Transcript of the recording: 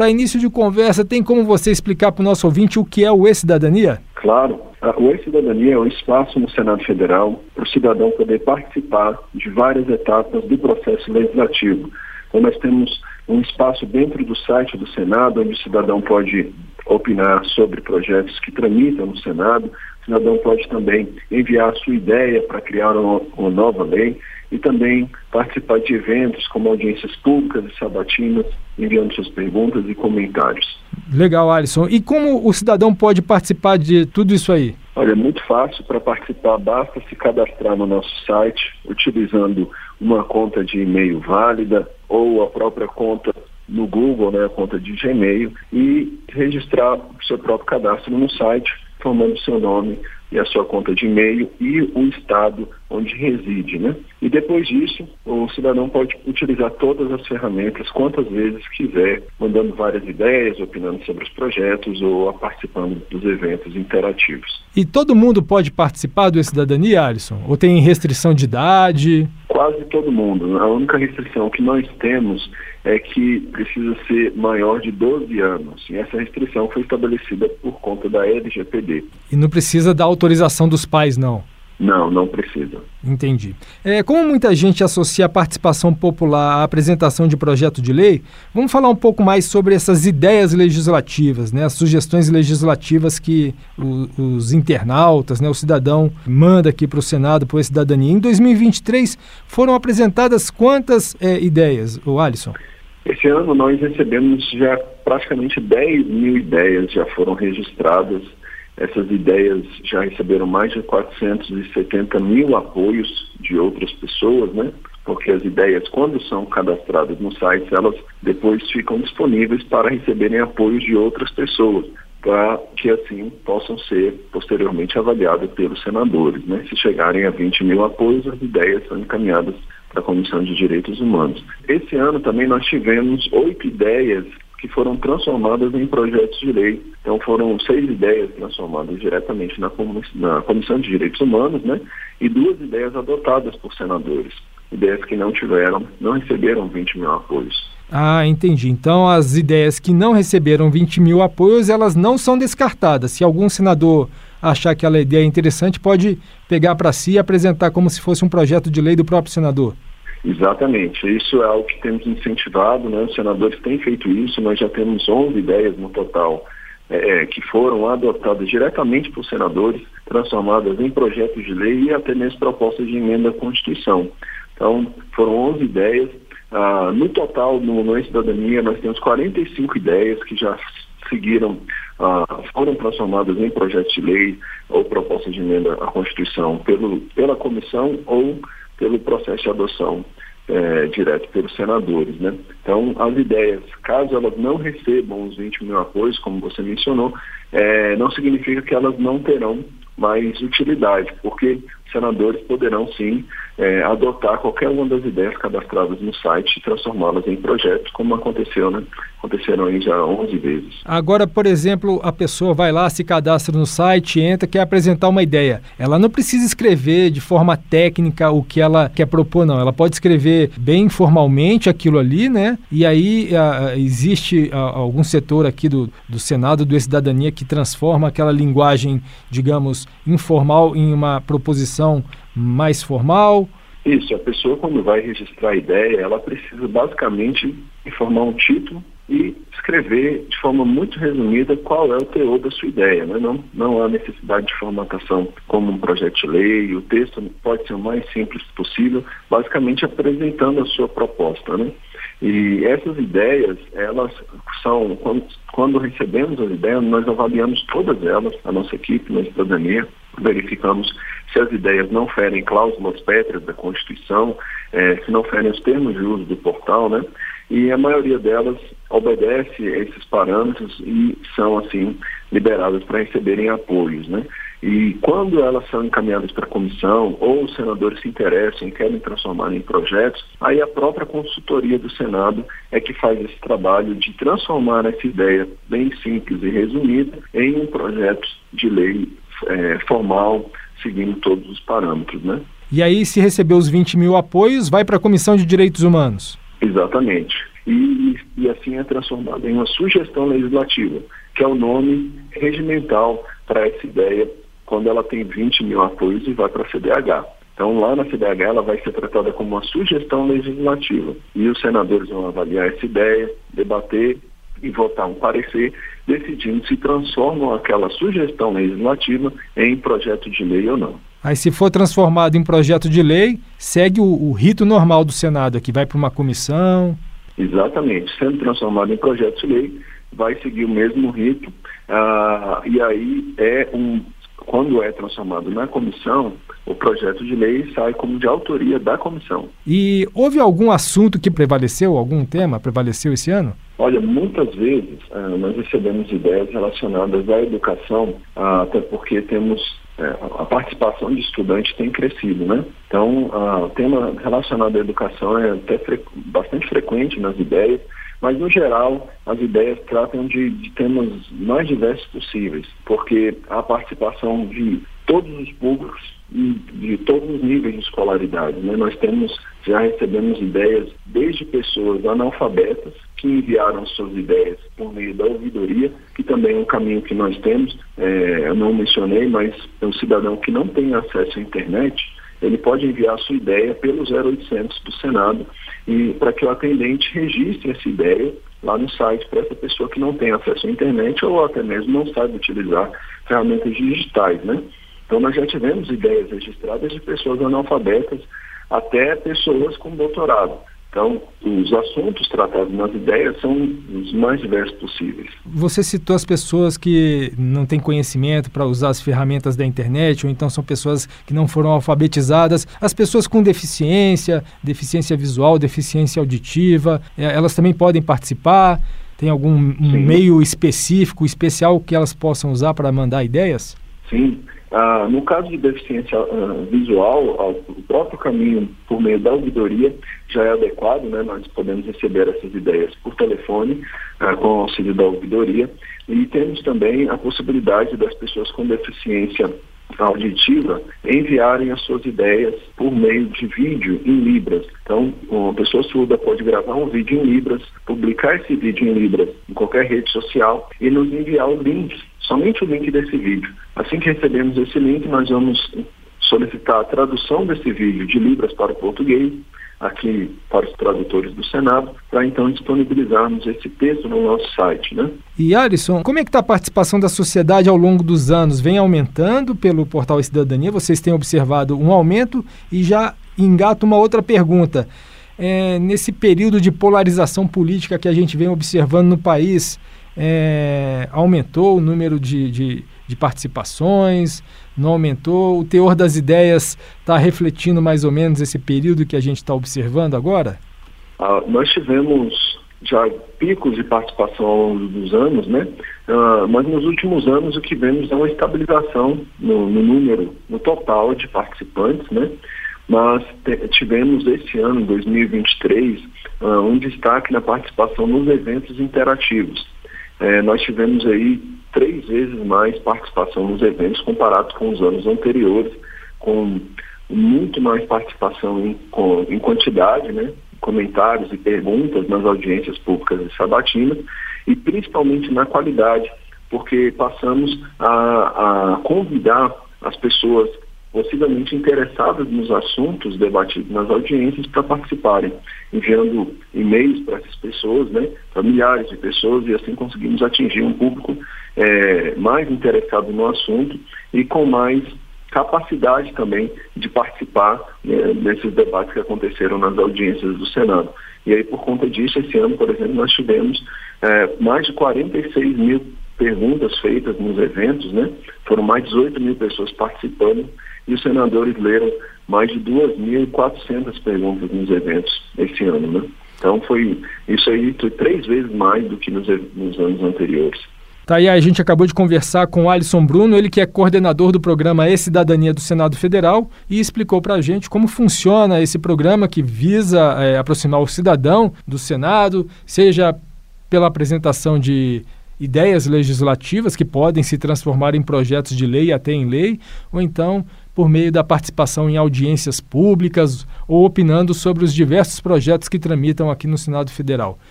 para início de conversa, tem como você explicar para o nosso ouvinte o que é o E-Cidadania? Claro. O E-Cidadania é um espaço no Senado Federal para o cidadão poder participar de várias etapas do processo legislativo. Então, nós temos um espaço dentro do site do Senado, onde o cidadão pode opinar sobre projetos que tramitam no Senado. O cidadão pode também enviar a sua ideia para criar uma, uma nova lei e também participar de eventos como audiências públicas e sabatinas, enviando suas perguntas e comentários. Legal, Alisson. E como o cidadão pode participar de tudo isso aí? Olha, é muito fácil para participar, basta se cadastrar no nosso site utilizando uma conta de e-mail válida ou a própria conta no Google, né, a conta de Gmail, e registrar o seu próprio cadastro no site, formando seu nome, e a sua conta de e-mail e o estado onde reside, né? E depois disso, o cidadão pode utilizar todas as ferramentas quantas vezes quiser, mandando várias ideias, opinando sobre os projetos ou participando dos eventos interativos. E todo mundo pode participar do Cidadania, Alisson? Ou tem restrição de idade? Quase todo mundo. A única restrição que nós temos é que precisa ser maior de 12 anos. E essa restrição foi estabelecida por conta da LGPD. E não precisa da autorização dos pais, não? Não, não precisa. Entendi. É, como muita gente associa a participação popular à apresentação de projeto de lei, vamos falar um pouco mais sobre essas ideias legislativas, né, as sugestões legislativas que o, os internautas, né, o cidadão manda aqui para o Senado, para a cidadania. Em 2023 foram apresentadas quantas é, ideias, o Alisson? Esse ano nós recebemos já praticamente 10 mil ideias já foram registradas essas ideias já receberam mais de 470 mil apoios de outras pessoas, né? Porque as ideias, quando são cadastradas no site, elas depois ficam disponíveis para receberem apoios de outras pessoas, para que assim possam ser posteriormente avaliadas pelos senadores. Né? Se chegarem a 20 mil apoios, as ideias são encaminhadas para a Comissão de Direitos Humanos. Esse ano também nós tivemos oito ideias que foram transformadas em projetos de lei. Então foram seis ideias transformadas diretamente na, na Comissão de Direitos Humanos, né? E duas ideias adotadas por senadores. Ideias que não tiveram, não receberam 20 mil apoios. Ah, entendi. Então as ideias que não receberam 20 mil apoios, elas não são descartadas. Se algum senador achar que aquela ideia é interessante, pode pegar para si e apresentar como se fosse um projeto de lei do próprio senador. Exatamente, isso é algo que temos incentivado, né? os senadores têm feito isso, nós já temos 11 ideias no total é, é, que foram adotadas diretamente por senadores, transformadas em projetos de lei e até mesmo propostas de emenda à Constituição. Então, foram 11 ideias. Ah, no total, no No Cidadania, nós temos 45 ideias que já seguiram, ah, foram transformadas em projetos de lei ou propostas de emenda à Constituição pelo, pela comissão ou pelo processo de adoção é, direto pelos senadores. Né? Então, as ideias, caso elas não recebam os 20 mil apoios, como você mencionou, é, não significa que elas não terão mais utilidade, porque senadores poderão sim é, adotar qualquer uma das ideias cadastradas no site e transformá-las em projetos, como aconteceu, né? Aconteceram aí já 11 vezes. Agora, por exemplo, a pessoa vai lá, se cadastra no site, entra, quer apresentar uma ideia. Ela não precisa escrever de forma técnica o que ela quer propor, não. Ela pode escrever bem informalmente aquilo ali, né? E aí a, existe a, algum setor aqui do, do Senado, do Cidadania, que transforma aquela linguagem, digamos, informal em uma proposição mais formal? Isso, a pessoa quando vai registrar a ideia, ela precisa basicamente informar um título e escrever de forma muito resumida qual é o teor da sua ideia. Né? Não, não há necessidade de formatação como um projeto de lei, o texto pode ser o mais simples possível, basicamente apresentando a sua proposta. Né? E essas ideias, elas são, quando, quando recebemos as ideias, nós avaliamos todas elas, a nossa equipe, na cidadania, verificamos se as ideias não ferem cláusulas pétreas da Constituição, é, se não ferem os termos de uso do portal, né? E a maioria delas obedece esses parâmetros e são, assim, liberadas para receberem apoios, né? E quando elas são encaminhadas para a comissão ou os senadores se interessam e querem transformar em projetos, aí a própria consultoria do Senado é que faz esse trabalho de transformar essa ideia bem simples e resumida em um projeto de lei é, formal, seguindo todos os parâmetros, né? E aí, se receber os 20 mil apoios, vai para a Comissão de Direitos Humanos? Exatamente. e, e assim é transformada em uma sugestão legislativa, que é o nome regimental para essa ideia quando ela tem 20 mil apoios e vai para a CDH. Então, lá na CDH, ela vai ser tratada como uma sugestão legislativa. E os senadores vão avaliar essa ideia, debater e votar um parecer, decidindo se transformam aquela sugestão legislativa em projeto de lei ou não. Aí, se for transformado em projeto de lei, segue o, o rito normal do Senado, que vai para uma comissão. Exatamente. Sendo transformado em projeto de lei, vai seguir o mesmo rito. Ah, e aí é um quando é transformado na comissão, o projeto de lei sai como de autoria da comissão. E houve algum assunto que prevaleceu, algum tema prevaleceu esse ano? Olha, muitas vezes uh, nós recebemos ideias relacionadas à educação, uh, até porque temos uh, a participação de estudantes tem crescido, né? Então, o tema relacionado à educação é até fre bastante frequente nas ideias mas, no geral, as ideias tratam de, de temas mais diversos possíveis, porque a participação de todos os públicos e de todos os níveis de escolaridade. Né? Nós temos, já recebemos ideias desde pessoas analfabetas que enviaram suas ideias por meio da ouvidoria, que também é um caminho que nós temos, é, eu não mencionei, mas é um cidadão que não tem acesso à internet, ele pode enviar sua ideia pelo 0800 do Senado e para que o atendente registre essa ideia lá no site para essa pessoa que não tem acesso à internet ou até mesmo não sabe utilizar ferramentas digitais, né? Então nós já tivemos ideias registradas de pessoas analfabetas até pessoas com doutorado. Então, os assuntos tratados nas ideias são os mais diversos possíveis. Você citou as pessoas que não têm conhecimento para usar as ferramentas da internet, ou então são pessoas que não foram alfabetizadas. As pessoas com deficiência, deficiência visual, deficiência auditiva, é, elas também podem participar? Tem algum um meio específico, especial que elas possam usar para mandar ideias? Sim. Ah, no caso de deficiência ah, visual, ah, o próprio caminho por meio da ouvidoria já é adequado, né? nós podemos receber essas ideias por telefone, ah, com o auxílio da ouvidoria, e temos também a possibilidade das pessoas com deficiência auditiva enviarem as suas ideias por meio de vídeo em Libras. Então, uma pessoa surda pode gravar um vídeo em Libras, publicar esse vídeo em Libras em qualquer rede social e nos enviar o link somente o link desse vídeo. Assim que recebemos esse link, nós vamos solicitar a tradução desse vídeo de Libras para o português, aqui para os tradutores do Senado, para então disponibilizarmos esse texto no nosso site. Né? E Alisson, como é que está a participação da sociedade ao longo dos anos? Vem aumentando pelo portal Cidadania? Vocês têm observado um aumento e já engata uma outra pergunta. É, nesse período de polarização política que a gente vem observando no país, é, aumentou o número de, de, de, participações, não aumentou, o teor das ideias está refletindo mais ou menos esse período que a gente está observando agora? Ah, nós tivemos já picos de participação ao longo dos anos, né? Ah, mas nos últimos anos o que vemos é uma estabilização no, no número, no total de participantes, né? Mas tivemos esse ano, 2023, ah, um destaque na participação nos eventos interativos é, nós tivemos aí três vezes mais participação nos eventos comparado com os anos anteriores, com muito mais participação em, com, em quantidade, né? comentários e perguntas nas audiências públicas e sabatinas, e principalmente na qualidade, porque passamos a, a convidar as pessoas possivelmente interessadas nos assuntos debatidos nas audiências para participarem, enviando e-mails para essas pessoas, né, para milhares de pessoas, e assim conseguimos atingir um público é, mais interessado no assunto e com mais capacidade também de participar né, desses debates que aconteceram nas audiências do Senado. E aí, por conta disso, esse ano, por exemplo, nós tivemos é, mais de 46 mil perguntas feitas nos eventos, né? Foram mais de 18 mil pessoas participando e os senadores leram mais de 2.400 perguntas nos eventos esse ano, né? Então foi isso aí foi três vezes mais do que nos, nos anos anteriores. Tá aí, a gente acabou de conversar com o Alisson Bruno, ele que é coordenador do programa E-Cidadania do Senado Federal e explicou para a gente como funciona esse programa que visa é, aproximar o cidadão do Senado, seja pela apresentação de ideias legislativas que podem se transformar em projetos de lei até em lei, ou então por meio da participação em audiências públicas ou opinando sobre os diversos projetos que tramitam aqui no Senado Federal.